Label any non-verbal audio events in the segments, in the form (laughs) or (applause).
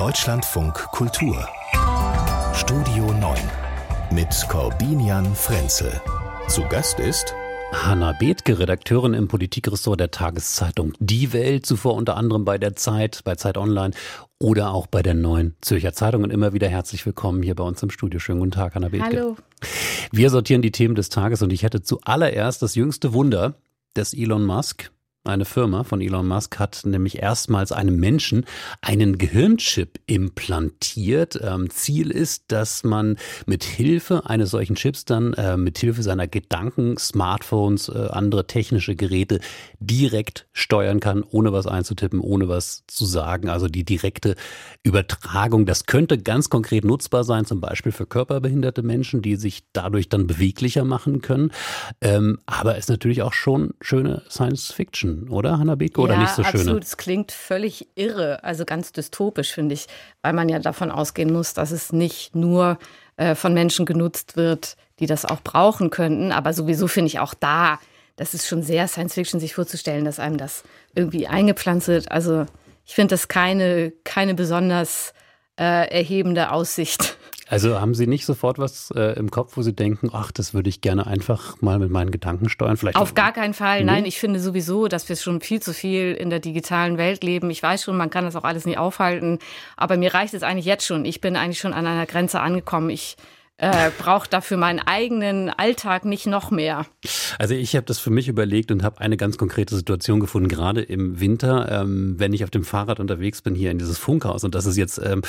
Deutschlandfunk Kultur Studio 9 mit Corbinian Frenzel. Zu Gast ist Hanna Bethke, Redakteurin im Politikressort der Tageszeitung Die Welt, zuvor unter anderem bei der Zeit, bei Zeit Online oder auch bei der neuen Zürcher Zeitung. Und immer wieder herzlich willkommen hier bei uns im Studio. Schönen guten Tag, Hanna Bethke. Hallo. Wir sortieren die Themen des Tages und ich hätte zuallererst das jüngste Wunder des Elon Musk eine Firma von Elon Musk hat nämlich erstmals einem Menschen einen Gehirnchip implantiert. Ähm, Ziel ist, dass man mit Hilfe eines solchen Chips dann äh, mit Hilfe seiner Gedanken, Smartphones, äh, andere technische Geräte direkt steuern kann, ohne was einzutippen, ohne was zu sagen. Also die direkte Übertragung. Das könnte ganz konkret nutzbar sein, zum Beispiel für körperbehinderte Menschen, die sich dadurch dann beweglicher machen können. Ähm, aber ist natürlich auch schon schöne Science Fiction Menschen, oder Hanna oder ja, nicht so schön? Absolut, es klingt völlig irre, also ganz dystopisch, finde ich, weil man ja davon ausgehen muss, dass es nicht nur äh, von Menschen genutzt wird, die das auch brauchen könnten, aber sowieso finde ich auch da, das ist schon sehr Science Fiction, sich vorzustellen, dass einem das irgendwie eingepflanzt wird. Also ich finde das keine, keine besonders äh, erhebende Aussicht. Also haben Sie nicht sofort was äh, im Kopf, wo Sie denken, ach, das würde ich gerne einfach mal mit meinen Gedanken steuern? Vielleicht Auf gar keinen Fall. Nein, ich finde sowieso, dass wir schon viel zu viel in der digitalen Welt leben. Ich weiß schon, man kann das auch alles nicht aufhalten. Aber mir reicht es eigentlich jetzt schon. Ich bin eigentlich schon an einer Grenze angekommen. Ich äh, braucht dafür meinen eigenen Alltag nicht noch mehr. Also ich habe das für mich überlegt und habe eine ganz konkrete Situation gefunden, gerade im Winter, ähm, wenn ich auf dem Fahrrad unterwegs bin hier in dieses Funkhaus und das ist jetzt ähm,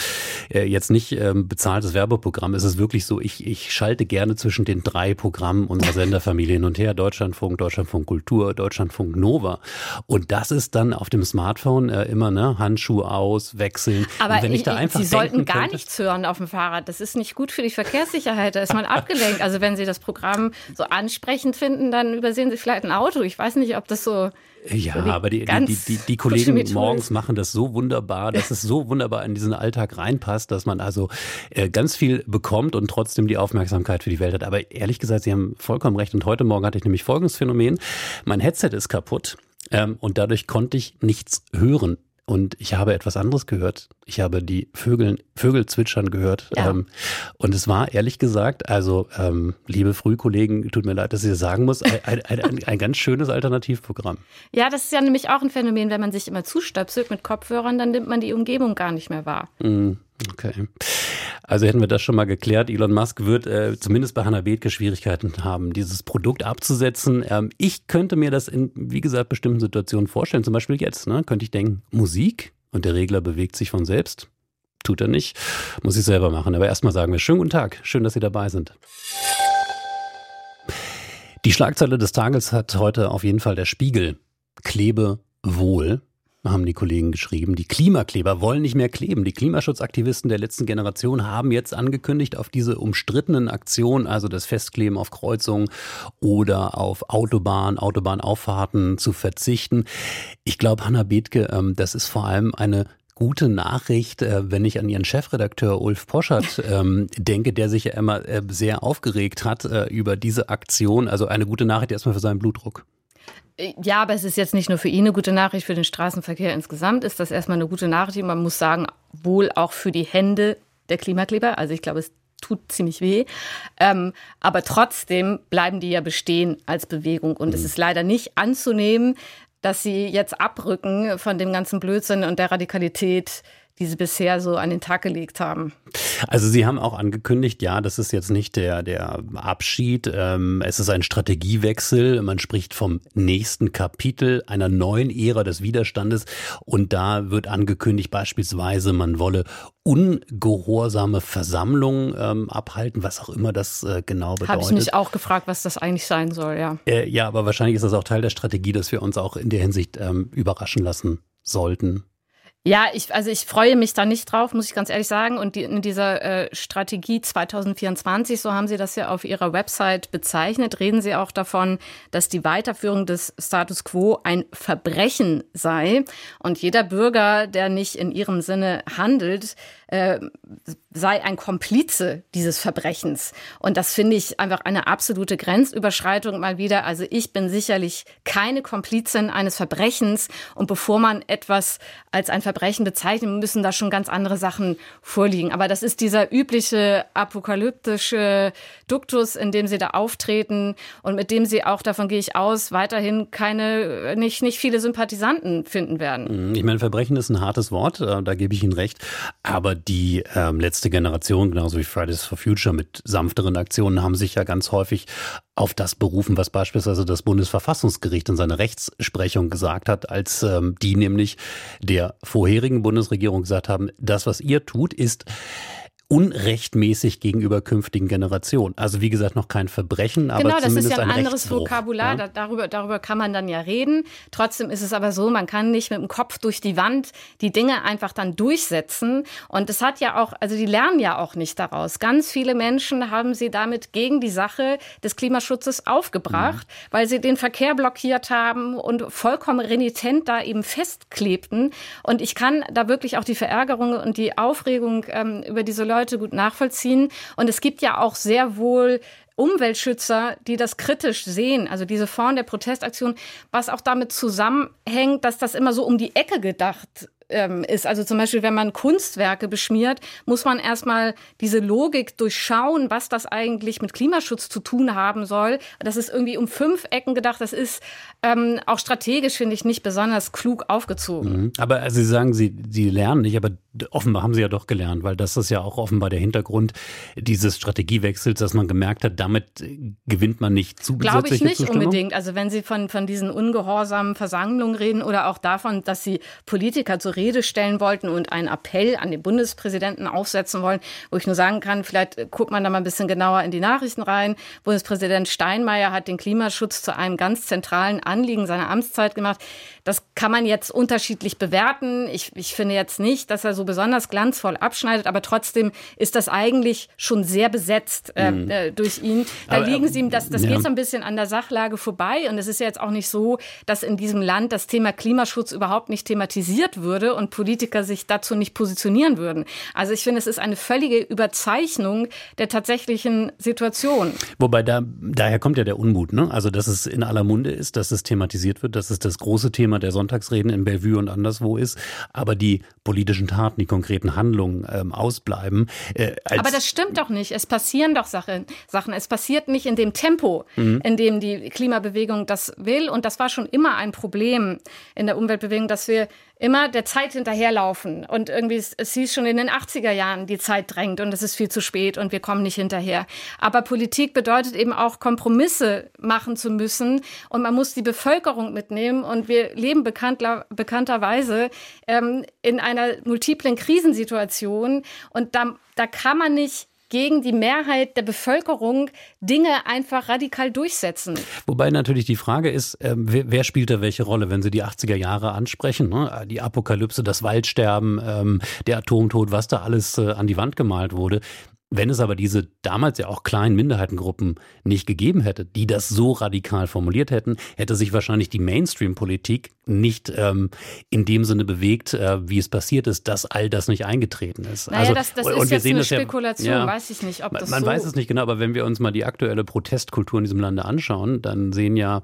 äh, jetzt nicht ähm, bezahltes Werbeprogramm, es ist wirklich so, ich, ich schalte gerne zwischen den drei Programmen unserer Senderfamilie hin und her, Deutschlandfunk, Deutschlandfunk Kultur, Deutschlandfunk Nova und das ist dann auf dem Smartphone äh, immer ne Handschuhe aus, wechseln. Aber und wenn ich, ich da einfach Sie sollten gar könnte, nichts hören auf dem Fahrrad, das ist nicht gut für die Verkehrssicherheit. Unsicherheit, da ist man abgelenkt. Also wenn Sie das Programm so ansprechend finden, dann übersehen Sie vielleicht ein Auto. Ich weiß nicht, ob das so ja, aber die, die, die, die Kollegen morgens machen das so wunderbar, dass es so wunderbar in diesen Alltag reinpasst, dass man also äh, ganz viel bekommt und trotzdem die Aufmerksamkeit für die Welt hat. Aber ehrlich gesagt, Sie haben vollkommen recht. Und heute Morgen hatte ich nämlich folgendes Phänomen. Mein Headset ist kaputt ähm, und dadurch konnte ich nichts hören. Und ich habe etwas anderes gehört. Ich habe die Vögel, Vögel zwitschern gehört. Ja. Ähm, und es war ehrlich gesagt, also ähm, liebe Frühkollegen, tut mir leid, dass ich das sagen muss, ein, ein, ein, ein, ganz schönes Alternativprogramm. Ja, das ist ja nämlich auch ein Phänomen, wenn man sich immer zustöpselt mit Kopfhörern, dann nimmt man die Umgebung gar nicht mehr wahr. Mm, okay. Also hätten wir das schon mal geklärt. Elon Musk wird äh, zumindest bei Hannah Bethke Schwierigkeiten haben, dieses Produkt abzusetzen. Ähm, ich könnte mir das in, wie gesagt, bestimmten Situationen vorstellen. Zum Beispiel jetzt, ne, könnte ich denken, Musik und der Regler bewegt sich von selbst. Tut er nicht. Muss ich selber machen. Aber erstmal sagen wir schönen guten Tag. Schön, dass Sie dabei sind. Die Schlagzeile des Tages hat heute auf jeden Fall der Spiegel. Klebe wohl haben die Kollegen geschrieben. Die Klimakleber wollen nicht mehr kleben. Die Klimaschutzaktivisten der letzten Generation haben jetzt angekündigt, auf diese umstrittenen Aktionen, also das Festkleben auf Kreuzungen oder auf Autobahn, Autobahnauffahrten zu verzichten. Ich glaube, Hanna Bethke, ähm, das ist vor allem eine gute Nachricht, äh, wenn ich an Ihren Chefredakteur Ulf Poschert (laughs) ähm, denke, der sich ja immer äh, sehr aufgeregt hat äh, über diese Aktion. Also eine gute Nachricht erstmal für seinen Blutdruck. Ja, aber es ist jetzt nicht nur für ihn eine gute Nachricht, für den Straßenverkehr insgesamt ist das erstmal eine gute Nachricht. Man muss sagen, wohl auch für die Hände der Klimakleber. Also ich glaube, es tut ziemlich weh. Ähm, aber trotzdem bleiben die ja bestehen als Bewegung. Und mhm. es ist leider nicht anzunehmen, dass sie jetzt abrücken von dem ganzen Blödsinn und der Radikalität, die sie bisher so an den Tag gelegt haben. Also Sie haben auch angekündigt, ja, das ist jetzt nicht der, der Abschied, ähm, es ist ein Strategiewechsel. Man spricht vom nächsten Kapitel einer neuen Ära des Widerstandes und da wird angekündigt beispielsweise, man wolle ungehorsame Versammlungen ähm, abhalten, was auch immer das äh, genau bedeutet. Habe ich mich auch gefragt, was das eigentlich sein soll, ja. Äh, ja, aber wahrscheinlich ist das auch Teil der Strategie, dass wir uns auch in der Hinsicht ähm, überraschen lassen sollten. Ja, ich, also ich freue mich da nicht drauf, muss ich ganz ehrlich sagen. Und die, in dieser äh, Strategie 2024, so haben Sie das ja auf Ihrer Website bezeichnet, reden Sie auch davon, dass die Weiterführung des Status quo ein Verbrechen sei. Und jeder Bürger, der nicht in Ihrem Sinne handelt, äh, sei ein Komplize dieses Verbrechens. Und das finde ich einfach eine absolute Grenzüberschreitung mal wieder. Also ich bin sicherlich keine Komplizin eines Verbrechens. Und bevor man etwas als ein Verbrechen Verbrechen bezeichnen, müssen da schon ganz andere Sachen vorliegen. Aber das ist dieser übliche apokalyptische Duktus, in dem sie da auftreten und mit dem sie auch, davon gehe ich aus, weiterhin keine, nicht, nicht viele Sympathisanten finden werden. Mhm. Ich meine, Verbrechen ist ein hartes Wort, äh, da gebe ich Ihnen recht. Aber die ähm, letzte Generation, genauso wie Fridays for Future mit sanfteren Aktionen, haben sich ja ganz häufig auf das berufen, was beispielsweise das Bundesverfassungsgericht in seiner Rechtsprechung gesagt hat, als ähm, die nämlich der vorherigen Bundesregierung gesagt haben, das, was ihr tut, ist unrechtmäßig gegenüber künftigen Generationen. Also wie gesagt, noch kein Verbrechen, aber genau, zumindest das ist ja ein, ein anderes Vokabular. Ja? darüber, darüber kann man dann ja reden. Trotzdem ist es aber so, man kann nicht mit dem Kopf durch die Wand die Dinge einfach dann durchsetzen. Und es hat ja auch, also die lernen ja auch nicht daraus. Ganz viele Menschen haben sie damit gegen die Sache des Klimaschutzes aufgebracht, mhm. weil sie den Verkehr blockiert haben und vollkommen renitent da eben festklebten. Und ich kann da wirklich auch die Verärgerung und die Aufregung ähm, über diese Leute Leute gut nachvollziehen. Und es gibt ja auch sehr wohl Umweltschützer, die das kritisch sehen, also diese Form der Protestaktion, was auch damit zusammenhängt, dass das immer so um die Ecke gedacht ähm, ist. Also zum Beispiel, wenn man Kunstwerke beschmiert, muss man erstmal diese Logik durchschauen, was das eigentlich mit Klimaschutz zu tun haben soll. Das ist irgendwie um fünf Ecken gedacht. Das ist ähm, auch strategisch, finde ich, nicht besonders klug aufgezogen. Mhm. Aber also Sie sagen, Sie, Sie lernen nicht, aber offenbar haben Sie ja doch gelernt, weil das ist ja auch offenbar der Hintergrund dieses Strategiewechsels, dass man gemerkt hat, damit gewinnt man nicht zu Glaube ich nicht Zustimmung? unbedingt. Also wenn Sie von, von diesen ungehorsamen Versammlungen reden oder auch davon, dass Sie Politiker zur Rede stellen wollten und einen Appell an den Bundespräsidenten aufsetzen wollen, wo ich nur sagen kann, vielleicht guckt man da mal ein bisschen genauer in die Nachrichten rein. Bundespräsident Steinmeier hat den Klimaschutz zu einem ganz zentralen Anliegen seiner Amtszeit gemacht. Das kann man jetzt unterschiedlich bewerten. Ich, ich finde jetzt nicht, dass er so besonders glanzvoll abschneidet, aber trotzdem ist das eigentlich schon sehr besetzt äh, mhm. äh, durch ihn. Da aber, liegen sie ihm, das, das ja. geht so ein bisschen an der Sachlage vorbei. Und es ist ja jetzt auch nicht so, dass in diesem Land das Thema Klimaschutz überhaupt nicht thematisiert würde und Politiker sich dazu nicht positionieren würden. Also ich finde, es ist eine völlige Überzeichnung der tatsächlichen Situation. Wobei da, daher kommt ja der Unmut, ne? Also, dass es in aller Munde ist, dass es thematisiert wird, dass es das große Thema der Sonntagsreden in Bellevue und anderswo ist, aber die politischen Taten, die konkreten Handlungen ähm, ausbleiben. Äh, aber das stimmt doch nicht. Es passieren doch Sachen. Sachen. Es passiert nicht in dem Tempo, mhm. in dem die Klimabewegung das will. Und das war schon immer ein Problem in der Umweltbewegung, dass wir immer der Zeit hinterherlaufen. Und irgendwie, es hieß schon in den 80er Jahren, die Zeit drängt und es ist viel zu spät und wir kommen nicht hinterher. Aber Politik bedeutet eben auch, Kompromisse machen zu müssen und man muss die Bevölkerung mitnehmen. Und wir leben bekanntler, bekannterweise ähm, in einer multiplen Krisensituation und da, da kann man nicht gegen die Mehrheit der Bevölkerung Dinge einfach radikal durchsetzen. Wobei natürlich die Frage ist, äh, wer, wer, spielt da welche Rolle, wenn Sie die 80er Jahre ansprechen? Ne? Die Apokalypse, das Waldsterben, ähm, der Atomtod, was da alles äh, an die Wand gemalt wurde. Wenn es aber diese damals ja auch kleinen Minderheitengruppen nicht gegeben hätte, die das so radikal formuliert hätten, hätte sich wahrscheinlich die Mainstream-Politik nicht ähm, in dem Sinne bewegt, äh, wie es passiert ist, dass all das nicht eingetreten ist. Naja, also, das, das und, ist jetzt eine Spekulation, ja, weiß ich nicht, ob das Man so weiß es nicht genau, aber wenn wir uns mal die aktuelle Protestkultur in diesem Lande anschauen, dann sehen ja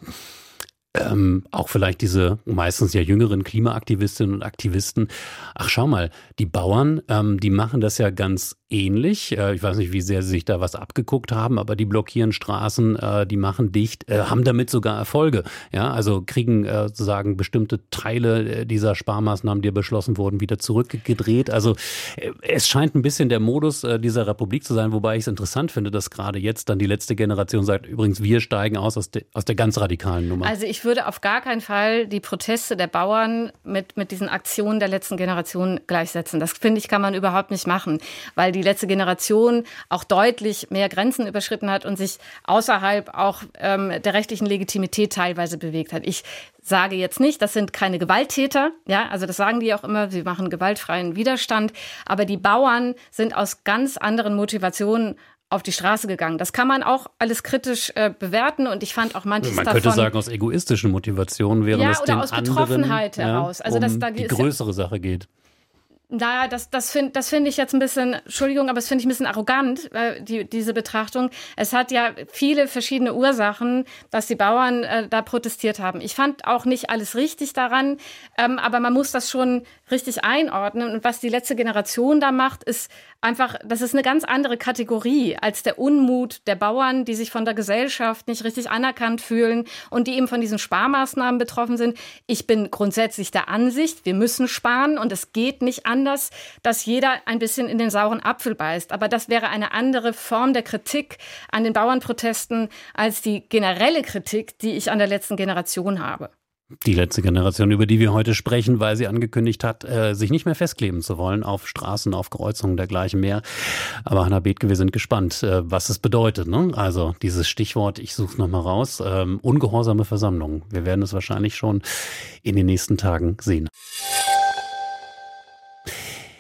ähm, auch vielleicht diese meistens ja jüngeren Klimaaktivistinnen und Aktivisten, ach schau mal, die Bauern, ähm, die machen das ja ganz ähnlich. Äh, ich weiß nicht, wie sehr sie sich da was abgeguckt haben, aber die blockieren Straßen, äh, die machen dicht, äh, haben damit sogar Erfolge. Ja, also kriegen äh, sozusagen bestimmte Teile äh, dieser Sparmaßnahmen, die beschlossen wurden, wieder zurückgedreht. Also äh, es scheint ein bisschen der Modus dieser Republik zu sein, wobei ich es interessant finde, dass gerade jetzt dann die letzte Generation sagt, übrigens, wir steigen aus aus, de, aus der ganz radikalen Nummer. Also ich würde auf gar keinen Fall die Proteste der Bauern mit, mit diesen Aktionen der letzten Generation gleichsetzen. Das finde ich, kann man überhaupt nicht machen, weil die letzte Generation auch deutlich mehr Grenzen überschritten hat und sich außerhalb auch ähm, der rechtlichen Legitimität teilweise bewegt hat. Ich sage jetzt nicht, das sind keine Gewalttäter, ja, also das sagen die auch immer, sie machen gewaltfreien Widerstand, aber die Bauern sind aus ganz anderen Motivationen auf die Straße gegangen. Das kann man auch alles kritisch äh, bewerten und ich fand auch manches man davon... Man könnte sagen, aus egoistischen Motivationen wäre ja, es den oder aus Betroffenheit heraus. Also, um dass da die größere Sache geht. Naja, das, das finde das find ich jetzt ein bisschen, Entschuldigung, aber das finde ich ein bisschen arrogant, äh, die, diese Betrachtung. Es hat ja viele verschiedene Ursachen, dass die Bauern äh, da protestiert haben. Ich fand auch nicht alles richtig daran, ähm, aber man muss das schon richtig einordnen. Und was die letzte Generation da macht, ist einfach, das ist eine ganz andere Kategorie als der Unmut der Bauern, die sich von der Gesellschaft nicht richtig anerkannt fühlen und die eben von diesen Sparmaßnahmen betroffen sind. Ich bin grundsätzlich der Ansicht, wir müssen sparen und es geht nicht anders anders, dass jeder ein bisschen in den sauren Apfel beißt. Aber das wäre eine andere Form der Kritik an den Bauernprotesten als die generelle Kritik, die ich an der letzten Generation habe. Die letzte Generation, über die wir heute sprechen, weil sie angekündigt hat, äh, sich nicht mehr festkleben zu wollen auf Straßen, auf Kreuzungen dergleichen mehr. Aber Hanna Bethke, wir sind gespannt, äh, was es bedeutet. Ne? Also dieses Stichwort, ich suche es nochmal raus, ähm, ungehorsame Versammlung. Wir werden es wahrscheinlich schon in den nächsten Tagen sehen.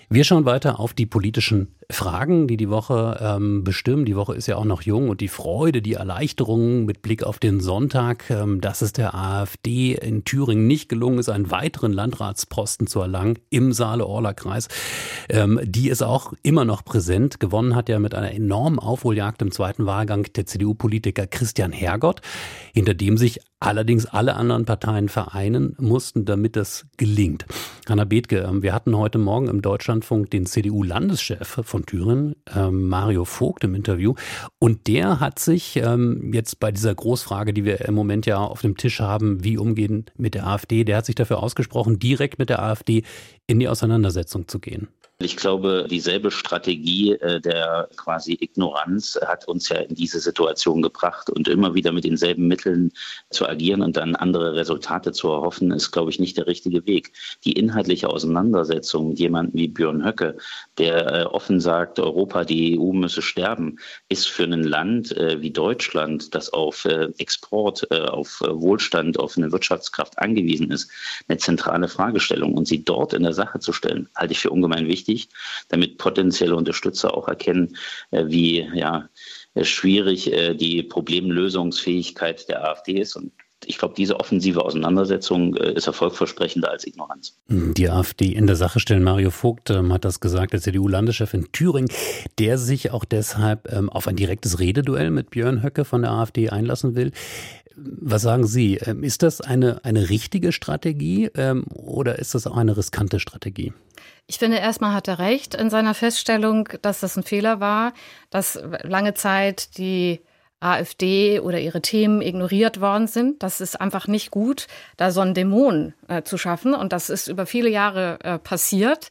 Wir schauen weiter auf die politischen Fragen, die die Woche ähm, bestimmen. Die Woche ist ja auch noch jung und die Freude, die Erleichterung mit Blick auf den Sonntag, ähm, dass es der AfD in Thüringen nicht gelungen ist, einen weiteren Landratsposten zu erlangen im Saale-Orla-Kreis, ähm, die ist auch immer noch präsent. Gewonnen hat ja mit einer enormen Aufholjagd im zweiten Wahlgang der CDU-Politiker Christian Hergott, hinter dem sich allerdings alle anderen Parteien vereinen mussten, damit das gelingt. Hanna Bethke, ähm, wir hatten heute Morgen im Deutschlandfunk den CDU-Landeschef von Thüringen, ähm, Mario Vogt, im Interview. Und der hat sich ähm, jetzt bei dieser Großfrage, die wir im Moment ja auf dem Tisch haben, wie umgehen mit der AfD, der hat sich dafür ausgesprochen, direkt mit der AfD in die Auseinandersetzung zu gehen. Ich glaube, dieselbe Strategie äh, der quasi Ignoranz hat uns ja in diese Situation gebracht und immer wieder mit denselben Mitteln zu agieren und dann andere Resultate zu erhoffen, ist, glaube ich, nicht der richtige Weg. Die inhaltliche Auseinandersetzung mit jemandem wie Björn Höcke, der äh, offen sagt, Europa, die EU müsse sterben, ist für ein Land äh, wie Deutschland, das auf Export, auf Wohlstand, auf eine Wirtschaftskraft angewiesen ist, eine zentrale Fragestellung. Und sie dort in der Sache zu stellen, halte ich für ungemein wichtig damit potenzielle Unterstützer auch erkennen, äh, wie ja, äh, schwierig äh, die Problemlösungsfähigkeit der AfD ist. Und ich glaube, diese offensive Auseinandersetzung ist erfolgversprechender als Ignoranz. Hm, die AfD in der Sache stellen. Mario Vogt ähm, hat das gesagt, der CDU-Landeschef in Thüringen, der sich auch deshalb ähm, auf ein direktes Rededuell mit Björn Höcke von der AfD einlassen will. Was sagen Sie? Ähm, ist das eine, eine richtige Strategie ähm, oder ist das auch eine riskante Strategie? Ich finde, erstmal hat er recht in seiner Feststellung, dass das ein Fehler war, dass lange Zeit die AfD oder ihre Themen ignoriert worden sind. Das ist einfach nicht gut, da so einen Dämon äh, zu schaffen. Und das ist über viele Jahre äh, passiert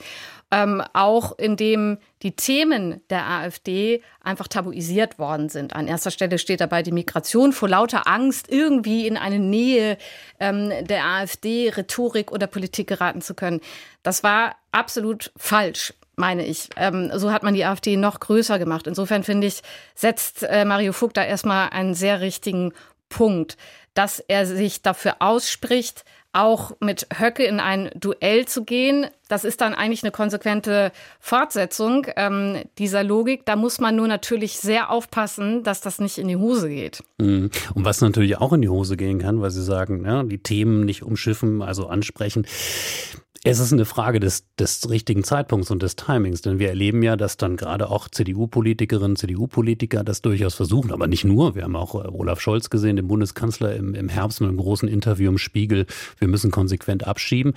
ähm, auch indem die Themen der AfD einfach tabuisiert worden sind. An erster Stelle steht dabei die Migration vor lauter Angst, irgendwie in eine Nähe ähm, der AfD, Rhetorik oder Politik geraten zu können. Das war absolut falsch meine ich. Ähm, so hat man die AfD noch größer gemacht. Insofern finde ich, setzt äh, Mario Vogt da erstmal einen sehr richtigen Punkt, dass er sich dafür ausspricht, auch mit Höcke in ein Duell zu gehen. Das ist dann eigentlich eine konsequente Fortsetzung ähm, dieser Logik. Da muss man nur natürlich sehr aufpassen, dass das nicht in die Hose geht. Mhm. Und was natürlich auch in die Hose gehen kann, weil Sie sagen, ja, die Themen nicht umschiffen, also ansprechen. Es ist eine Frage des, des richtigen Zeitpunkts und des Timings, denn wir erleben ja, dass dann gerade auch CDU-Politikerinnen, CDU-Politiker das durchaus versuchen, aber nicht nur. Wir haben auch äh, Olaf Scholz gesehen, den Bundeskanzler im, im Herbst mit einem großen Interview im Spiegel. Wir müssen konsequent abschieben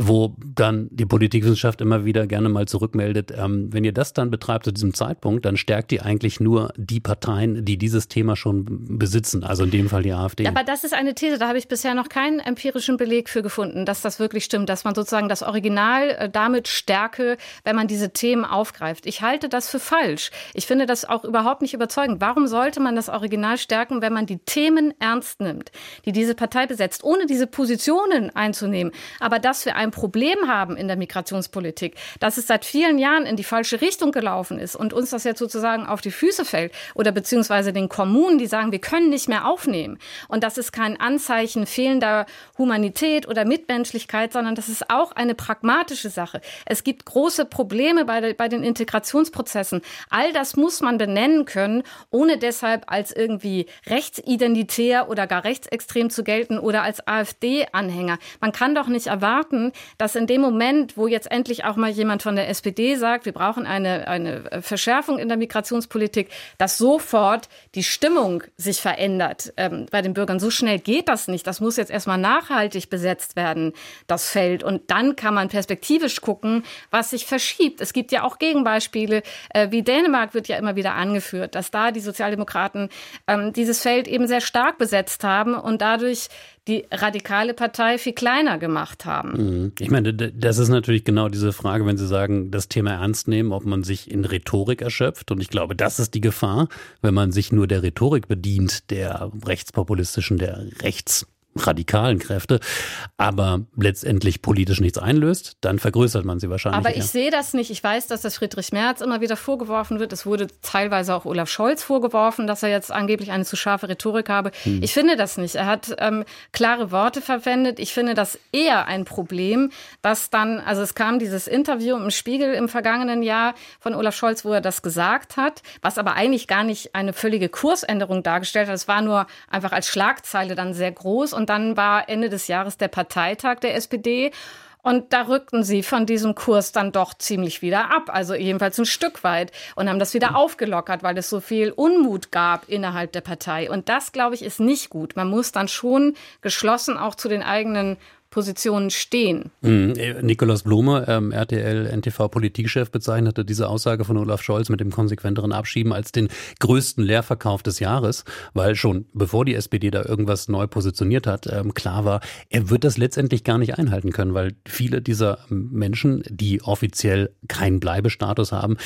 wo dann die Politikwissenschaft immer wieder gerne mal zurückmeldet, ähm, wenn ihr das dann betreibt zu diesem Zeitpunkt, dann stärkt ihr eigentlich nur die Parteien, die dieses Thema schon besitzen, also in dem Fall die AfD. Aber das ist eine These, da habe ich bisher noch keinen empirischen Beleg für gefunden, dass das wirklich stimmt, dass man sozusagen das Original äh, damit stärke, wenn man diese Themen aufgreift. Ich halte das für falsch. Ich finde das auch überhaupt nicht überzeugend. Warum sollte man das Original stärken, wenn man die Themen ernst nimmt, die diese Partei besetzt, ohne diese Positionen einzunehmen, aber dass wir ein ein Problem haben in der Migrationspolitik, dass es seit vielen Jahren in die falsche Richtung gelaufen ist und uns das jetzt sozusagen auf die Füße fällt oder beziehungsweise den Kommunen, die sagen, wir können nicht mehr aufnehmen. Und das ist kein Anzeichen fehlender Humanität oder Mitmenschlichkeit, sondern das ist auch eine pragmatische Sache. Es gibt große Probleme bei, bei den Integrationsprozessen. All das muss man benennen können, ohne deshalb als irgendwie rechtsidentitär oder gar rechtsextrem zu gelten oder als AfD-Anhänger. Man kann doch nicht erwarten, dass in dem Moment, wo jetzt endlich auch mal jemand von der SPD sagt, wir brauchen eine, eine Verschärfung in der Migrationspolitik, dass sofort die Stimmung sich verändert ähm, bei den Bürgern. So schnell geht das nicht. Das muss jetzt erstmal nachhaltig besetzt werden, das Feld. Und dann kann man perspektivisch gucken, was sich verschiebt. Es gibt ja auch Gegenbeispiele, äh, wie Dänemark wird ja immer wieder angeführt, dass da die Sozialdemokraten ähm, dieses Feld eben sehr stark besetzt haben und dadurch die radikale Partei viel kleiner gemacht haben. Mhm. Ich meine, das ist natürlich genau diese Frage, wenn Sie sagen, das Thema ernst nehmen, ob man sich in Rhetorik erschöpft. Und ich glaube, das ist die Gefahr, wenn man sich nur der Rhetorik bedient, der rechtspopulistischen, der rechts radikalen Kräfte, aber letztendlich politisch nichts einlöst, dann vergrößert man sie wahrscheinlich. Aber ich sehe das nicht. Ich weiß, dass das Friedrich Merz immer wieder vorgeworfen wird. Es wurde teilweise auch Olaf Scholz vorgeworfen, dass er jetzt angeblich eine zu scharfe Rhetorik habe. Hm. Ich finde das nicht. Er hat ähm, klare Worte verwendet. Ich finde das eher ein Problem, dass dann, also es kam dieses Interview im Spiegel im vergangenen Jahr von Olaf Scholz, wo er das gesagt hat, was aber eigentlich gar nicht eine völlige Kursänderung dargestellt hat. Es war nur einfach als Schlagzeile dann sehr groß und dann war Ende des Jahres der Parteitag der SPD. Und da rückten sie von diesem Kurs dann doch ziemlich wieder ab, also jedenfalls ein Stück weit und haben das wieder aufgelockert, weil es so viel Unmut gab innerhalb der Partei. Und das, glaube ich, ist nicht gut. Man muss dann schon geschlossen auch zu den eigenen Positionen stehen. Mhm. Nikolaus Blume, ähm, RTL NTV Politikchef, bezeichnete diese Aussage von Olaf Scholz mit dem konsequenteren Abschieben als den größten Leerverkauf des Jahres, weil schon bevor die SPD da irgendwas neu positioniert hat, ähm, klar war, er wird das letztendlich gar nicht einhalten können, weil viele dieser Menschen, die offiziell keinen Bleibestatus haben,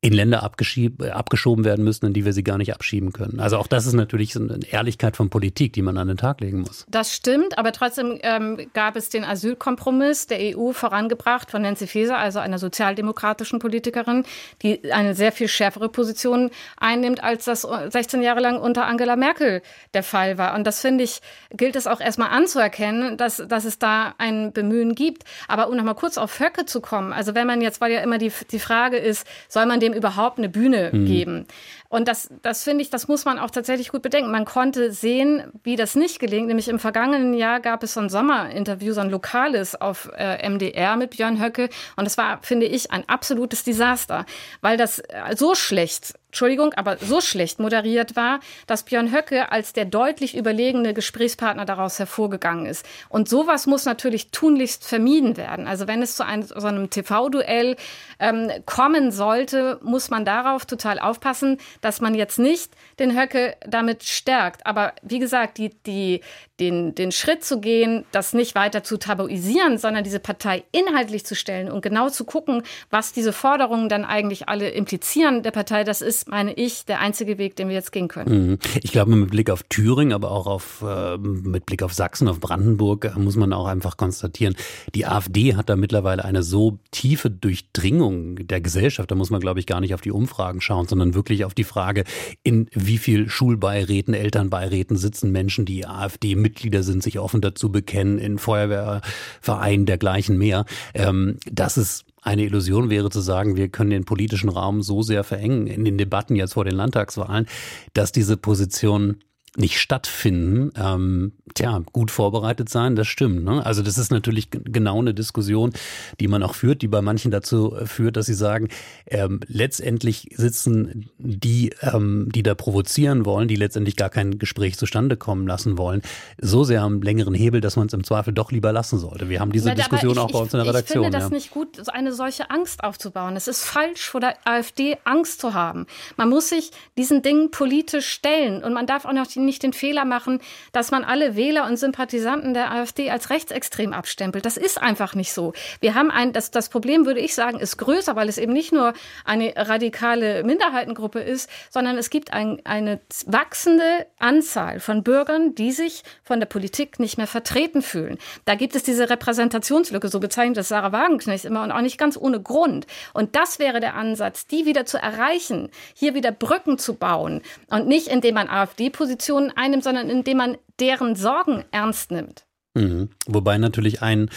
in Länder abgeschoben werden müssen, in die wir sie gar nicht abschieben können. Also auch das ist natürlich so eine Ehrlichkeit von Politik, die man an den Tag legen muss. Das stimmt, aber trotzdem ähm, gab es den Asylkompromiss der EU vorangebracht von Nancy Faeser, also einer sozialdemokratischen Politikerin, die eine sehr viel schärfere Position einnimmt, als das 16 Jahre lang unter Angela Merkel der Fall war. Und das finde ich, gilt es auch erstmal anzuerkennen, dass, dass es da ein Bemühen gibt. Aber um nochmal kurz auf Höcke zu kommen, also wenn man jetzt, weil ja immer die, die Frage ist, soll man dem überhaupt eine Bühne mhm. geben? Und das, das finde ich, das muss man auch tatsächlich gut bedenken. Man konnte sehen, wie das nicht gelingt. Nämlich im vergangenen Jahr gab es so ein Sommerinterview, so ein lokales auf äh, MDR mit Björn Höcke. Und das war, finde ich, ein absolutes Desaster, weil das äh, so schlecht Entschuldigung, aber so schlecht moderiert war, dass Björn Höcke als der deutlich überlegene Gesprächspartner daraus hervorgegangen ist. Und sowas muss natürlich tunlichst vermieden werden. Also wenn es zu einem, so einem TV-Duell ähm, kommen sollte, muss man darauf total aufpassen, dass man jetzt nicht den Höcke damit stärkt. Aber wie gesagt, die, die, den, den Schritt zu gehen, das nicht weiter zu tabuisieren, sondern diese Partei inhaltlich zu stellen und genau zu gucken, was diese Forderungen dann eigentlich alle implizieren der Partei, das ist, meine ich, der einzige Weg, den wir jetzt gehen können. Mhm. Ich glaube, mit Blick auf Thüringen, aber auch auf, äh, mit Blick auf Sachsen, auf Brandenburg, äh, muss man auch einfach konstatieren, die AfD hat da mittlerweile eine so tiefe Durchdringung der Gesellschaft, da muss man, glaube ich, gar nicht auf die Umfragen schauen, sondern wirklich auf die Frage, in wie viel Schulbeiräten, Elternbeiräten sitzen Menschen, die AfD Mitglieder sind, sich offen dazu bekennen, in Feuerwehrvereinen dergleichen mehr. Ähm, das ist eine Illusion wäre zu sagen, wir können den politischen Raum so sehr verengen in den Debatten jetzt vor den Landtagswahlen, dass diese Position nicht stattfinden, ähm, tja, gut vorbereitet sein, das stimmt. Ne? Also das ist natürlich genau eine Diskussion, die man auch führt, die bei manchen dazu äh, führt, dass sie sagen, ähm, letztendlich sitzen die, ähm, die da provozieren wollen, die letztendlich gar kein Gespräch zustande kommen lassen wollen, so sehr am längeren Hebel, dass man es im Zweifel doch lieber lassen sollte. Wir haben diese Na, Diskussion ich, auch bei uns in der Redaktion. Ich finde das ja. nicht gut, eine solche Angst aufzubauen. Es ist falsch, vor der AfD Angst zu haben. Man muss sich diesen Dingen politisch stellen und man darf auch noch die nicht den Fehler machen, dass man alle Wähler und Sympathisanten der AfD als rechtsextrem abstempelt. Das ist einfach nicht so. Wir haben ein, das, das Problem, würde ich sagen, ist größer, weil es eben nicht nur eine radikale Minderheitengruppe ist, sondern es gibt ein, eine wachsende Anzahl von Bürgern, die sich von der Politik nicht mehr vertreten fühlen. Da gibt es diese Repräsentationslücke, so bezeichnet das Sarah Wagenknecht immer und auch nicht ganz ohne Grund. Und das wäre der Ansatz, die wieder zu erreichen, hier wieder Brücken zu bauen und nicht indem man AfD-Positionen Position einnimmt, sondern indem man deren Sorgen ernst nimmt. Mhm. Wobei natürlich ein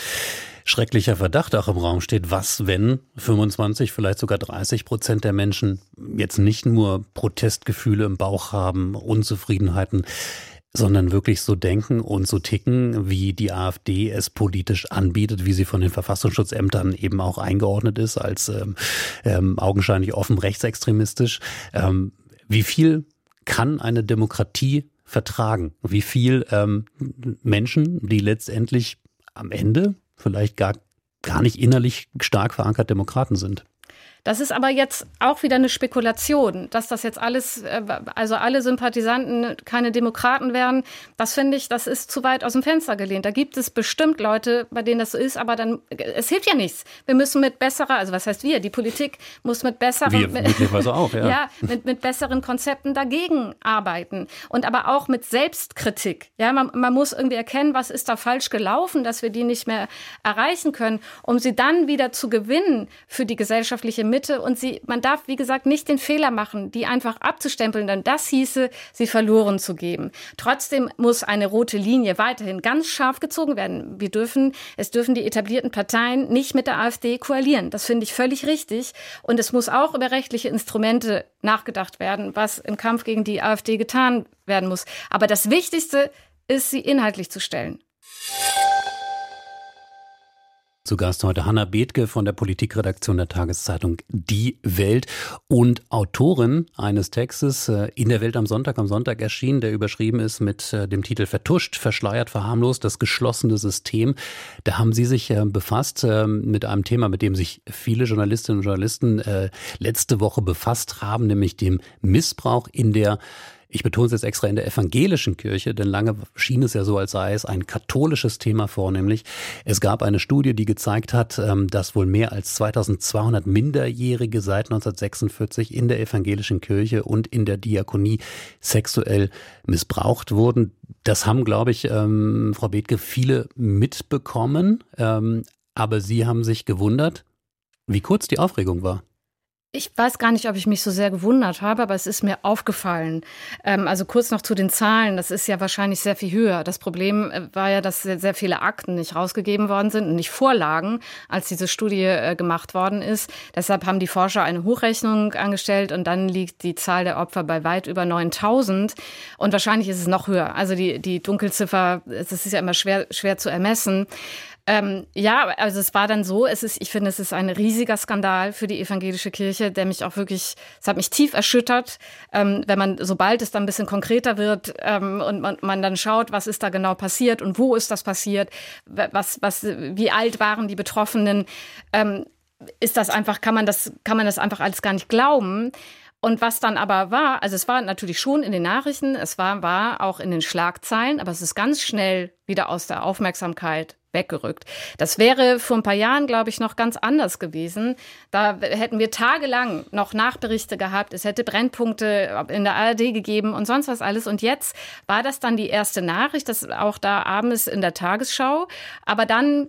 schrecklicher Verdacht auch im Raum steht, was, wenn 25, vielleicht sogar 30 Prozent der Menschen jetzt nicht nur Protestgefühle im Bauch haben, Unzufriedenheiten, sondern wirklich so denken und so ticken, wie die AfD es politisch anbietet, wie sie von den Verfassungsschutzämtern eben auch eingeordnet ist, als ähm, ähm, augenscheinlich offen rechtsextremistisch. Ähm, wie viel kann eine Demokratie vertragen? Wie viel ähm, Menschen, die letztendlich am Ende vielleicht gar, gar nicht innerlich stark verankert Demokraten sind? Das ist aber jetzt auch wieder eine Spekulation, dass das jetzt alles, äh, also alle Sympathisanten keine Demokraten wären. Das finde ich, das ist zu weit aus dem Fenster gelehnt. Da gibt es bestimmt Leute, bei denen das so ist, aber dann, es hilft ja nichts. Wir müssen mit besserer, also was heißt wir? Die Politik muss mit besseren, wir, (laughs) mit, auch, ja. ja, mit, mit besseren Konzepten dagegen arbeiten. Und aber auch mit Selbstkritik. Ja, man, man muss irgendwie erkennen, was ist da falsch gelaufen, dass wir die nicht mehr erreichen können, um sie dann wieder zu gewinnen für die gesellschaftliche Mitte und sie, man darf, wie gesagt, nicht den Fehler machen, die einfach abzustempeln, denn das hieße, sie verloren zu geben. Trotzdem muss eine rote Linie weiterhin ganz scharf gezogen werden. Wir dürfen, es dürfen die etablierten Parteien nicht mit der AfD koalieren. Das finde ich völlig richtig. Und es muss auch über rechtliche Instrumente nachgedacht werden, was im Kampf gegen die AfD getan werden muss. Aber das Wichtigste ist, sie inhaltlich zu stellen. Zu Gast heute Hanna Bethke von der Politikredaktion der Tageszeitung Die Welt und Autorin eines Textes äh, in der Welt am Sonntag, am Sonntag erschienen, der überschrieben ist mit äh, dem Titel Vertuscht, verschleiert, verharmlost, das geschlossene System. Da haben Sie sich äh, befasst mit einem Thema, mit dem sich viele Journalistinnen und Journalisten letzte Woche befasst haben, nämlich dem Missbrauch in der ich betone es jetzt extra in der evangelischen Kirche, denn lange schien es ja so, als sei es ein katholisches Thema vornehmlich. Es gab eine Studie, die gezeigt hat, ähm, dass wohl mehr als 2200 Minderjährige seit 1946 in der evangelischen Kirche und in der Diakonie sexuell missbraucht wurden. Das haben, glaube ich, ähm, Frau Bethke, viele mitbekommen. Ähm, aber Sie haben sich gewundert, wie kurz die Aufregung war. Ich weiß gar nicht, ob ich mich so sehr gewundert habe, aber es ist mir aufgefallen. Ähm, also kurz noch zu den Zahlen. Das ist ja wahrscheinlich sehr viel höher. Das Problem äh, war ja, dass sehr, sehr viele Akten nicht rausgegeben worden sind und nicht Vorlagen, als diese Studie äh, gemacht worden ist. Deshalb haben die Forscher eine Hochrechnung angestellt und dann liegt die Zahl der Opfer bei weit über 9000. Und wahrscheinlich ist es noch höher. Also die, die Dunkelziffer, das ist ja immer schwer, schwer zu ermessen. Ähm, ja, also es war dann so, es ist, ich finde, es ist ein riesiger Skandal für die evangelische Kirche, der mich auch wirklich, es hat mich tief erschüttert, ähm, wenn man, sobald es dann ein bisschen konkreter wird ähm, und man, man dann schaut, was ist da genau passiert und wo ist das passiert, was, was, wie alt waren die Betroffenen, ähm, ist das einfach, kann man das, kann man das einfach alles gar nicht glauben. Und was dann aber war, also es war natürlich schon in den Nachrichten, es war, war auch in den Schlagzeilen, aber es ist ganz schnell wieder aus der Aufmerksamkeit weggerückt. Das wäre vor ein paar Jahren, glaube ich, noch ganz anders gewesen. Da hätten wir tagelang noch Nachberichte gehabt. Es hätte Brennpunkte in der ARD gegeben und sonst was alles. Und jetzt war das dann die erste Nachricht, das auch da abends in der Tagesschau. Aber dann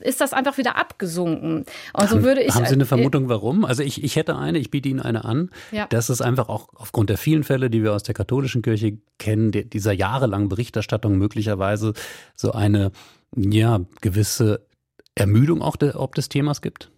ist das einfach wieder abgesunken. Und so würde ich. Haben Sie eine Vermutung, warum? Also ich, ich hätte eine, ich biete Ihnen eine an, ja. dass es einfach auch aufgrund der vielen Fälle, die wir aus der katholischen Kirche kennen, dieser jahrelangen Berichterstattung möglicherweise so eine ja, gewisse Ermüdung auch de, ob des Themas gibt?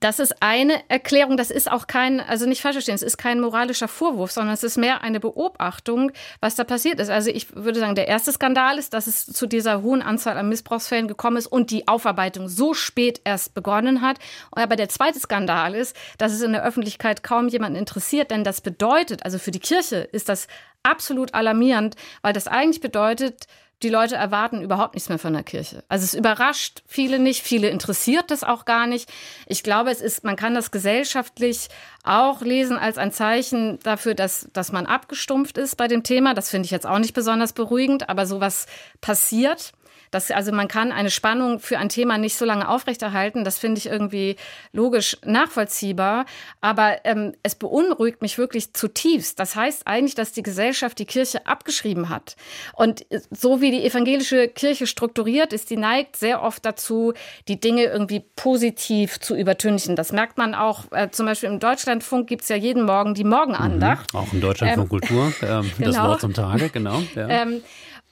Das ist eine Erklärung, das ist auch kein, also nicht falsch verstehen, es ist kein moralischer Vorwurf, sondern es ist mehr eine Beobachtung, was da passiert ist. Also ich würde sagen, der erste Skandal ist, dass es zu dieser hohen Anzahl an Missbrauchsfällen gekommen ist und die Aufarbeitung so spät erst begonnen hat. Aber der zweite Skandal ist, dass es in der Öffentlichkeit kaum jemanden interessiert, denn das bedeutet, also für die Kirche ist das absolut alarmierend, weil das eigentlich bedeutet, die Leute erwarten überhaupt nichts mehr von der Kirche. Also es überrascht viele nicht, viele interessiert das auch gar nicht. Ich glaube, es ist, man kann das gesellschaftlich auch lesen als ein Zeichen dafür, dass, dass man abgestumpft ist bei dem Thema. Das finde ich jetzt auch nicht besonders beruhigend, aber sowas passiert. Das, also man kann eine Spannung für ein Thema nicht so lange aufrechterhalten. Das finde ich irgendwie logisch nachvollziehbar. Aber ähm, es beunruhigt mich wirklich zutiefst. Das heißt eigentlich, dass die Gesellschaft die Kirche abgeschrieben hat. Und so wie die evangelische Kirche strukturiert ist, die neigt sehr oft dazu, die Dinge irgendwie positiv zu übertünchen. Das merkt man auch äh, zum Beispiel im Deutschlandfunk gibt es ja jeden Morgen die Morgenandacht. Mhm, auch im Deutschlandfunk ähm, Kultur, (laughs) äh, genau. das Wort zum Tage, genau. Ja. Ähm,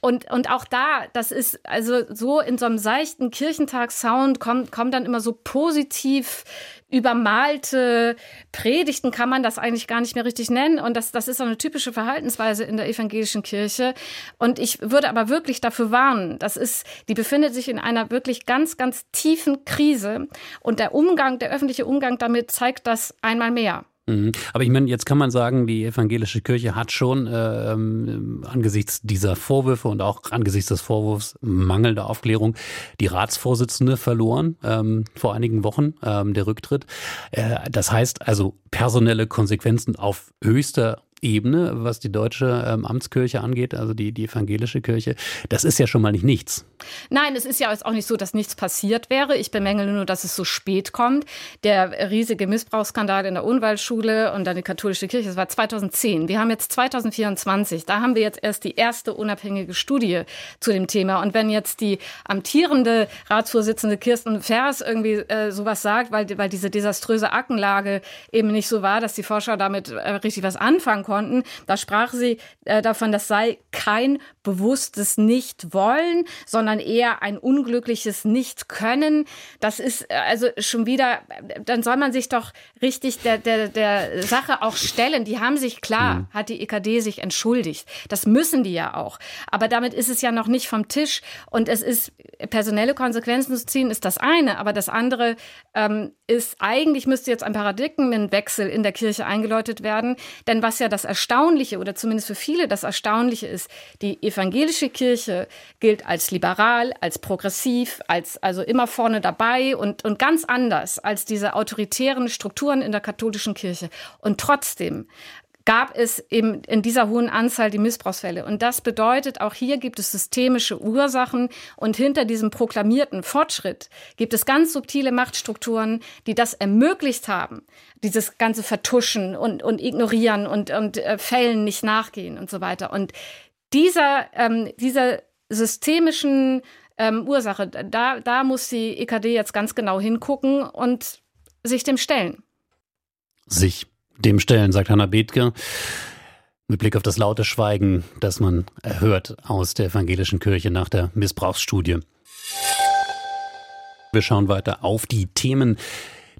Und, und auch da, das ist also so in so einem seichten Kirchentagssound kommt, kommt dann immer so positiv übermalte Predigten kann man das eigentlich gar nicht mehr richtig nennen. Und das, das ist so eine typische Verhaltensweise in der evangelischen Kirche. Und ich würde aber wirklich dafür warnen, das ist, die befindet sich in einer wirklich ganz, ganz tiefen Krise. Und der Umgang, der öffentliche Umgang damit zeigt das einmal mehr. Mhm. Aber ich meine, jetzt kann man sagen, die evangelische Kirche hat schon äh, ähm, angesichts dieser Vorwürfe und auch angesichts des Vorwurfs mangelnder Aufklärung die Ratsvorsitzende verloren ähm, vor einigen Wochen, ähm, der Rücktritt. Äh, das heißt also personelle Konsequenzen auf höchster Ebene, was die deutsche ähm, Amtskirche angeht, also die, die evangelische Kirche. Das ist ja schon mal nicht nichts. Nein, es ist ja auch nicht so, dass nichts passiert wäre. Ich bemängele nur, dass es so spät kommt. Der riesige Missbrauchsskandal in der Unwaldschule und dann die katholische Kirche, das war 2010. Wir haben jetzt 2024. Da haben wir jetzt erst die erste unabhängige Studie zu dem Thema. Und wenn jetzt die amtierende Ratsvorsitzende Kirsten Vers irgendwie äh, sowas sagt, weil, weil diese desaströse Aktenlage eben nicht so war, dass die Forscher damit äh, richtig was anfangen konnten, da sprach sie äh, davon, das sei kein bewusstes Nicht-Wollen, sondern eher ein unglückliches Nicht-Können. Das ist äh, also schon wieder, dann soll man sich doch richtig der, der, der Sache auch stellen. Die haben sich, klar, mhm. hat die EKD sich entschuldigt. Das müssen die ja auch. Aber damit ist es ja noch nicht vom Tisch. Und es ist, personelle Konsequenzen zu ziehen, ist das eine. Aber das andere ähm, ist, eigentlich müsste jetzt ein Paradigmenwechsel in der Kirche eingeläutet werden. Denn was ja das Erstaunliche oder zumindest für viele das Erstaunliche ist, die evangelische Kirche gilt als liberal, als progressiv, als also immer vorne dabei und, und ganz anders als diese autoritären Strukturen in der katholischen Kirche. Und trotzdem gab es eben in dieser hohen Anzahl die Missbrauchsfälle. Und das bedeutet, auch hier gibt es systemische Ursachen und hinter diesem proklamierten Fortschritt gibt es ganz subtile Machtstrukturen, die das ermöglicht haben, dieses ganze Vertuschen und, und Ignorieren und, und äh, Fällen nicht nachgehen und so weiter. Und dieser, ähm, dieser systemischen ähm, Ursache, da, da muss die EKD jetzt ganz genau hingucken und sich dem stellen. Sich dem stellen, sagt Hannah Bethke. Mit Blick auf das laute Schweigen, das man hört aus der evangelischen Kirche nach der Missbrauchsstudie. Wir schauen weiter auf die Themen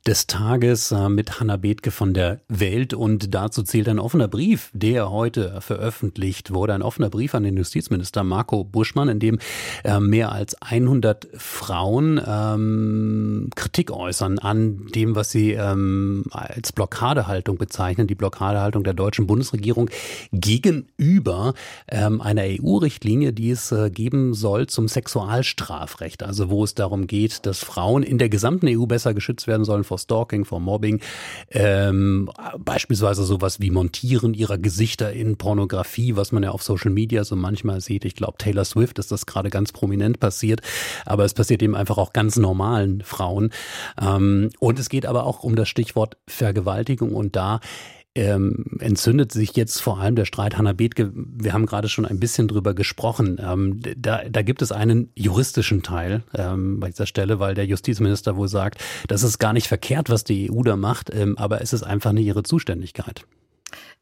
des Tages äh, mit Hanna Bethke von der Welt. Und dazu zählt ein offener Brief, der heute veröffentlicht wurde. Ein offener Brief an den Justizminister Marco Buschmann, in dem äh, mehr als 100 Frauen ähm, Kritik äußern an dem, was sie ähm, als Blockadehaltung bezeichnen, die Blockadehaltung der deutschen Bundesregierung gegenüber ähm, einer EU-Richtlinie, die es äh, geben soll zum Sexualstrafrecht, also wo es darum geht, dass Frauen in der gesamten EU besser geschützt werden sollen vor Stalking, vor Mobbing, ähm, beispielsweise sowas wie Montieren ihrer Gesichter in Pornografie, was man ja auf Social Media so manchmal sieht. Ich glaube, Taylor Swift ist das gerade ganz prominent passiert, aber es passiert eben einfach auch ganz normalen Frauen. Ähm, und es geht aber auch um das Stichwort Vergewaltigung und da ähm, entzündet sich jetzt vor allem der Streit Hanna Bethke. Wir haben gerade schon ein bisschen drüber gesprochen. Ähm, da, da gibt es einen juristischen Teil ähm, bei dieser Stelle, weil der Justizminister wohl sagt, das ist gar nicht verkehrt, was die EU da macht, ähm, aber es ist einfach nicht ihre Zuständigkeit.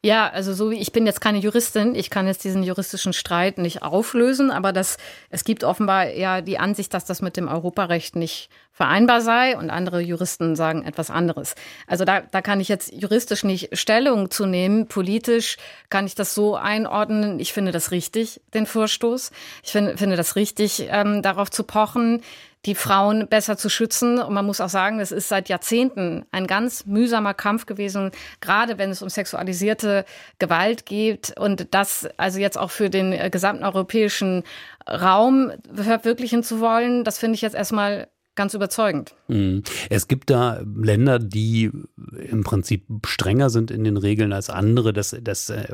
Ja, also so wie ich bin jetzt keine Juristin, ich kann jetzt diesen juristischen Streit nicht auflösen, aber das, es gibt offenbar ja die Ansicht, dass das mit dem Europarecht nicht vereinbar sei und andere Juristen sagen etwas anderes. Also da, da kann ich jetzt juristisch nicht Stellung zu nehmen. Politisch kann ich das so einordnen. Ich finde das richtig, den Vorstoß. Ich finde, finde das richtig, ähm, darauf zu pochen, die Frauen besser zu schützen. Und man muss auch sagen, das ist seit Jahrzehnten ein ganz mühsamer Kampf gewesen, gerade wenn es um sexualisierte Gewalt geht. Und das also jetzt auch für den äh, gesamten europäischen Raum verwirklichen zu wollen, das finde ich jetzt erstmal ganz überzeugend. Mhm. Es gibt da Länder, die im Prinzip strenger sind in den Regeln als andere. Das, das äh,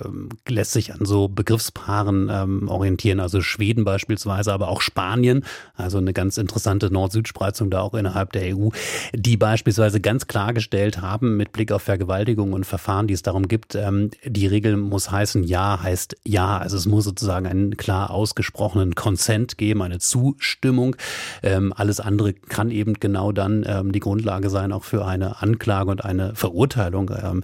lässt sich an so Begriffspaaren ähm, orientieren. Also Schweden beispielsweise, aber auch Spanien. Also eine ganz interessante Nord-Süd-Spreizung da auch innerhalb der EU, die beispielsweise ganz klargestellt haben mit Blick auf Vergewaltigung und Verfahren, die es darum gibt, ähm, die Regel muss heißen Ja heißt Ja. Also es muss sozusagen einen klar ausgesprochenen Consent geben, eine Zustimmung. Ähm, alles andere kann eben genau dann ähm, die Grundlage sein, auch für eine Anklage und eine Verurteilung. Ähm,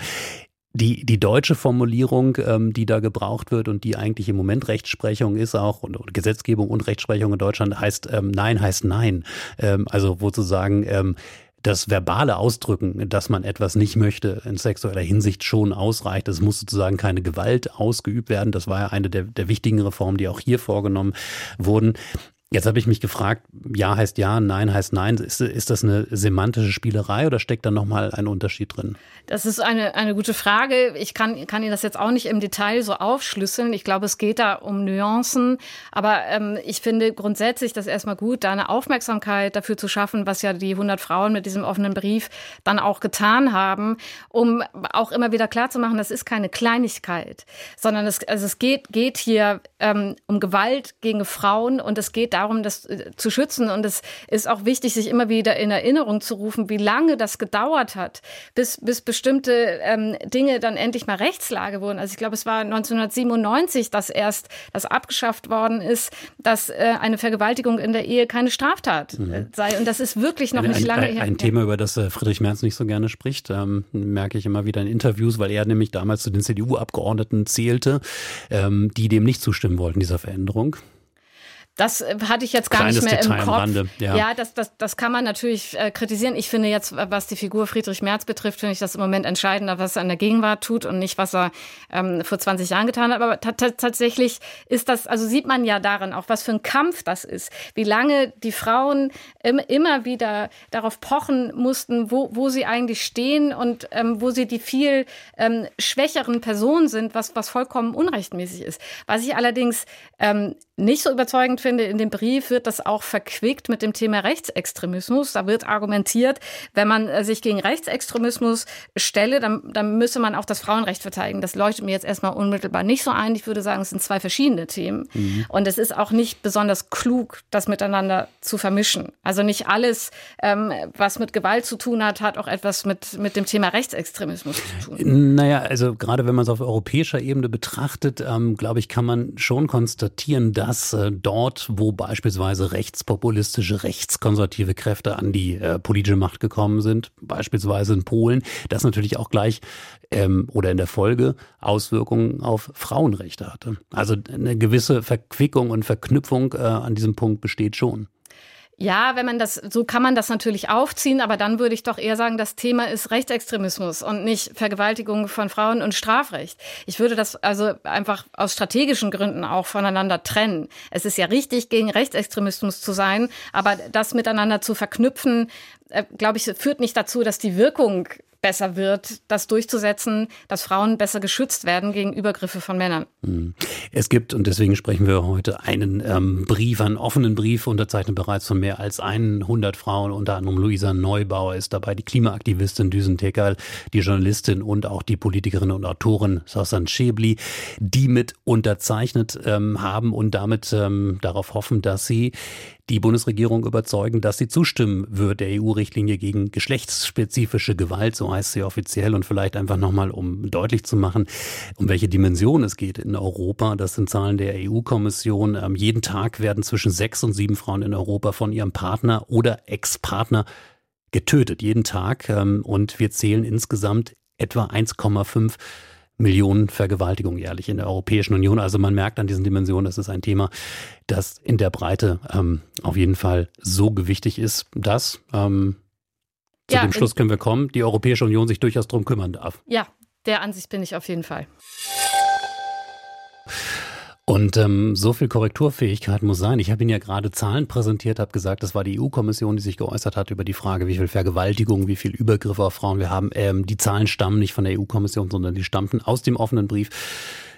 Die, die deutsche Formulierung, ähm, die da gebraucht wird und die eigentlich im Moment Rechtsprechung ist auch und, und Gesetzgebung und Rechtsprechung in Deutschland heißt ähm, Nein heißt Nein. Ähm, also wo zu sagen, ähm, das verbale Ausdrücken, dass man etwas nicht möchte in sexueller Hinsicht schon ausreicht. Es muss sozusagen keine Gewalt ausgeübt werden. Das war ja eine der, der wichtigen Reformen, die auch hier vorgenommen wurden. Jetzt habe ich mich gefragt, ja heißt ja, nein heißt nein. Ist, ist das eine semantische Spielerei oder steckt da nochmal ein Unterschied drin? Das ist eine, eine gute Frage. Ich kann, kann Ihnen das jetzt auch nicht im Detail so aufschlüsseln. Ich glaube, es geht da um Nuancen. Aber ähm, ich finde grundsätzlich das erstmal gut, da eine Aufmerksamkeit dafür zu schaffen, was ja die 100 Frauen mit diesem offenen Brief dann auch getan haben, um auch immer wieder klarzumachen, das ist keine Kleinigkeit, sondern es, also es geht, geht hier ähm, um Gewalt gegen Frauen und es geht darum, das äh, zu schützen. Und es ist auch wichtig, sich immer wieder in Erinnerung zu rufen, wie lange das gedauert hat, bis, bis bestimmte ähm, Dinge dann endlich mal Rechtslage wurden. Also ich glaube, es war 1997, dass erst das abgeschafft worden ist, dass äh, eine Vergewaltigung in der Ehe keine Straftat mhm. Äh, sei. Und das ist wirklich noch ein, nicht lange ein, her. Ein Thema, über das äh, Friedrich Merz nicht so gerne spricht, ähm, merke ich immer wieder in Interviews, weil er nämlich damals zu den CDU-Abgeordneten zählte, ähm, die dem nicht zustimmen wollten, dieser Veränderung. Das äh, hatte ich jetzt gar Kleines nicht mehr Detail im Kopf. Rande, ja, ja das, das, das kann man natürlich äh, kritisieren. Ich finde jetzt, was die Figur Friedrich Merz betrifft, finde ich das im Moment entscheidender, was er in der Gegenwart tut und nicht, was er ähm, vor 20 Jahren getan hat. Aber tatsächlich ist das, also sieht man ja darin auch, was für ein Kampf das ist. Wie lange die Frauen im, immer wieder darauf pochen mussten, wo, wo sie eigentlich stehen und ähm, wo sie die viel ähm, schwächeren Personen sind, was, was vollkommen unrechtmäßig ist. Was ich allerdings ähm, nicht so überzeugend finde, in dem Brief wird das auch verquickt mit dem Thema Rechtsextremismus. Da wird argumentiert, wenn man äh, sich gegen Rechtsextremismus stelle, dann, dann müsse man auch das Frauenrecht verteidigen. Das leuchtet mir jetzt erstmal unmittelbar nicht so ein. Ich würde sagen, es sind zwei verschiedene Themen. Mhm. Und es ist auch nicht besonders klug, das miteinander zu vermischen. Also nicht alles, ähm, was mit Gewalt zu tun hat, hat auch etwas mit, mit dem Thema Rechtsextremismus zu tun. Naja, also gerade wenn man es auf europäischer Ebene betrachtet, ähm, glaube ich, kann man schon konstatieren, dass dass äh, dort, wo beispielsweise rechtspopulistische, rechtskonservative Kräfte an die äh, politische Macht gekommen sind, beispielsweise in Polen, das natürlich auch gleich ähm, oder in der Folge Auswirkungen auf Frauenrechte hatte. Also eine gewisse Verquickung und Verknüpfung äh, an diesem Punkt besteht schon. Ja, wenn man das, so kann man das natürlich aufziehen, aber dann würde ich doch eher sagen, das Thema ist Rechtsextremismus und nicht Vergewaltigung von Frauen und Strafrecht. Ich würde das also einfach aus strategischen Gründen auch voneinander trennen. Es ist ja richtig, gegen Rechtsextremismus zu sein, aber das miteinander zu verknüpfen, glaube ich, führt nicht dazu, dass die Wirkung besser wird, das durchzusetzen, dass Frauen besser geschützt werden gegen Übergriffe von Männern. Hm. Es gibt, und deswegen sprechen wir heute, einen ähm, Brief, einen offenen Brief, unterzeichnet bereits von mehr als 100 Frauen, unter anderem Luisa Neubauer ist dabei, die Klimaaktivistin Düsen Tekal, die Journalistin und auch die Politikerin und Autorin Sasan Schäbli, die mit unterzeichnet ähm, haben und damit ähm, darauf hoffen, dass sie die Bundesregierung überzeugen, dass sie zustimmen wird der EU-Richtlinie gegen geschlechtsspezifische Gewalt, so heißt sie offiziell und vielleicht einfach nochmal, um deutlich zu machen, um welche Dimension es geht in Europa. Das sind Zahlen der EU-Kommission. Ähm, jeden Tag werden zwischen sechs und sieben Frauen in Europa von ihrem Partner oder Ex-Partner getötet, jeden Tag. Ähm, und wir zählen insgesamt etwa 1,5 Millionen Vergewaltigungen jährlich in der Europäischen Union. Also man merkt an diesen Dimensionen, das ist ein Thema, das in der Breite ähm, auf jeden Fall so gewichtig ist, dass ähm, zu ja, dem Schluss können wir kommen, die Europäische Union sich durchaus darum kümmern darf. Ja, der Ansicht bin ich auf jeden Fall. Und ähm, so viel Korrekturfähigkeit muss sein. Ich habe Ihnen ja gerade Zahlen präsentiert, habe gesagt, das war die EU-Kommission, die sich geäußert hat über die Frage, wie viel Vergewaltigung, wie viel Übergriffe auf Frauen wir haben. Ähm, die Zahlen stammen nicht von der EU-Kommission, sondern die stammten aus dem offenen Brief,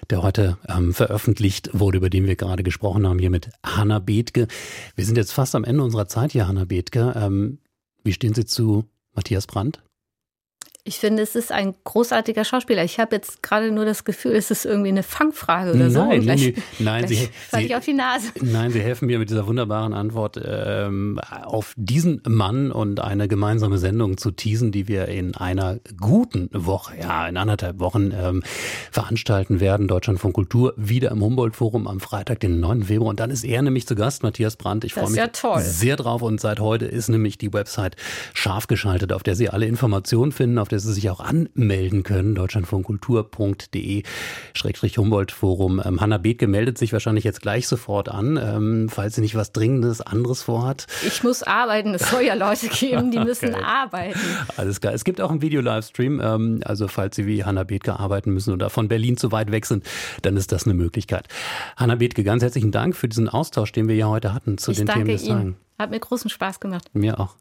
der heute ähm, veröffentlicht wurde, über den wir gerade gesprochen haben, hier mit Hanna Bethke. Wir sind jetzt fast am Ende unserer Zeit hier, Hanna Bethke. Ähm, wie stehen Sie zu Matthias Brandt? Ich finde, es ist ein großartiger Schauspieler. Ich habe jetzt gerade nur das Gefühl, es ist irgendwie eine Fangfrage oder so. Nein, gleich, nein, gleich Sie, Sie, ich auf die Nase. Nein, Sie helfen mir mit dieser wunderbaren Antwort ähm, auf diesen Mann und eine gemeinsame Sendung zu teasen, die wir in einer guten Woche, ja, in anderthalb Wochen ähm, veranstalten werden. Deutschland von Kultur wieder im Humboldt-Forum am Freitag, den 9. Februar. Und dann ist er nämlich zu Gast, Matthias Brandt. Ich freue mich ja sehr drauf. Und seit heute ist nämlich die Website scharf geschaltet, auf der Sie alle Informationen finden, auf der der Sie sich auch anmelden können, deutschlandfunkkultur.de Humboldt Forum. Ähm, Hanna Bethke meldet sich wahrscheinlich jetzt gleich sofort an, ähm, falls sie nicht was Dringendes anderes vorhat. Ich muss arbeiten. Es soll ja Leute geben, die müssen (laughs) okay. arbeiten. Alles klar. Es gibt auch einen Video-Livestream. Ähm, also falls Sie wie Hanna Bethke arbeiten müssen oder von Berlin zu weit weg sind, dann ist das eine Möglichkeit. Hanna Bethke, ganz herzlichen Dank für diesen Austausch, den wir ja heute hatten zu ich den Themen des Ihnen. Tages. Hat mir großen Spaß gemacht. Mir auch.